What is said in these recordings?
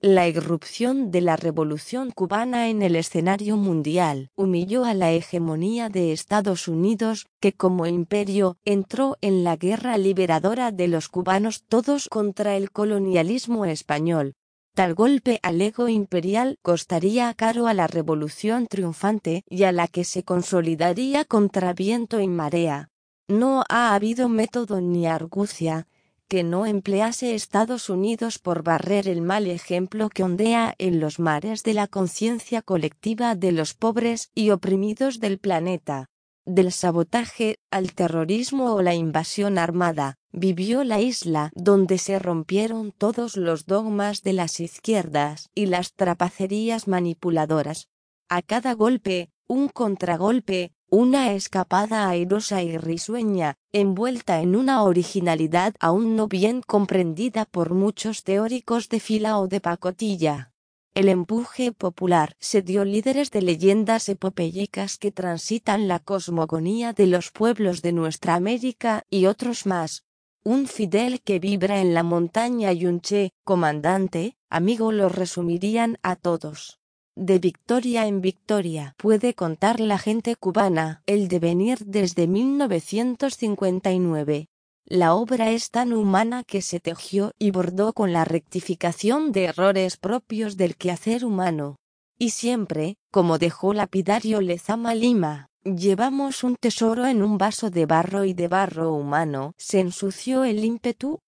La irrupción de la revolución cubana en el escenario mundial humilló a la hegemonía de Estados Unidos, que como imperio entró en la guerra liberadora de los cubanos todos contra el colonialismo español. Tal golpe al ego imperial costaría caro a la revolución triunfante y a la que se consolidaría contra viento y marea. No ha habido método ni argucia, que no emplease Estados Unidos por barrer el mal ejemplo que ondea en los mares de la conciencia colectiva de los pobres y oprimidos del planeta. Del sabotaje al terrorismo o la invasión armada, vivió la isla donde se rompieron todos los dogmas de las izquierdas y las trapacerías manipuladoras. A cada golpe, un contragolpe, una escapada airosa y risueña, envuelta en una originalidad aún no bien comprendida por muchos teóricos de fila o de pacotilla. El empuje popular se dio líderes de leyendas epopeyicas que transitan la cosmogonía de los pueblos de nuestra América y otros más. Un Fidel que vibra en la montaña y un Che, comandante, amigo lo resumirían a todos de victoria en victoria puede contar la gente cubana el devenir desde 1959. La obra es tan humana que se tejió y bordó con la rectificación de errores propios del quehacer humano. Y siempre, como dejó lapidario Lezama Lima, llevamos un tesoro en un vaso de barro y de barro humano, se ensució el ímpetu.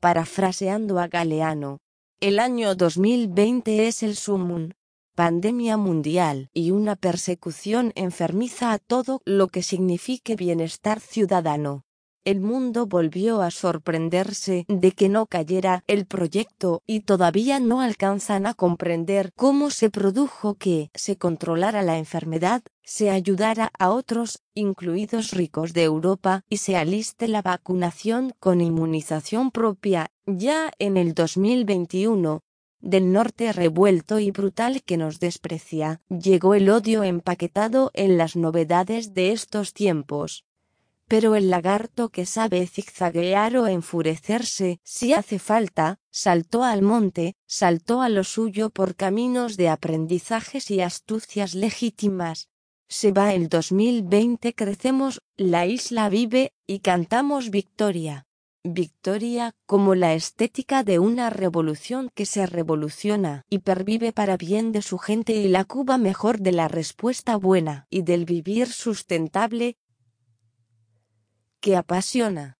Parafraseando a Galeano. El año 2020 es el sumum, pandemia mundial y una persecución enfermiza a todo lo que signifique bienestar ciudadano. El mundo volvió a sorprenderse de que no cayera el proyecto y todavía no alcanzan a comprender cómo se produjo que se controlara la enfermedad, se ayudara a otros, incluidos ricos de Europa, y se aliste la vacunación con inmunización propia. Ya en el 2021, del norte revuelto y brutal que nos desprecia, llegó el odio empaquetado en las novedades de estos tiempos. Pero el lagarto que sabe zigzaguear o enfurecerse, si hace falta, saltó al monte, saltó a lo suyo por caminos de aprendizajes y astucias legítimas. Se va el 2020, crecemos, la isla vive, y cantamos victoria. Victoria como la estética de una revolución que se revoluciona y pervive para bien de su gente y la Cuba mejor de la respuesta buena y del vivir sustentable que apasiona.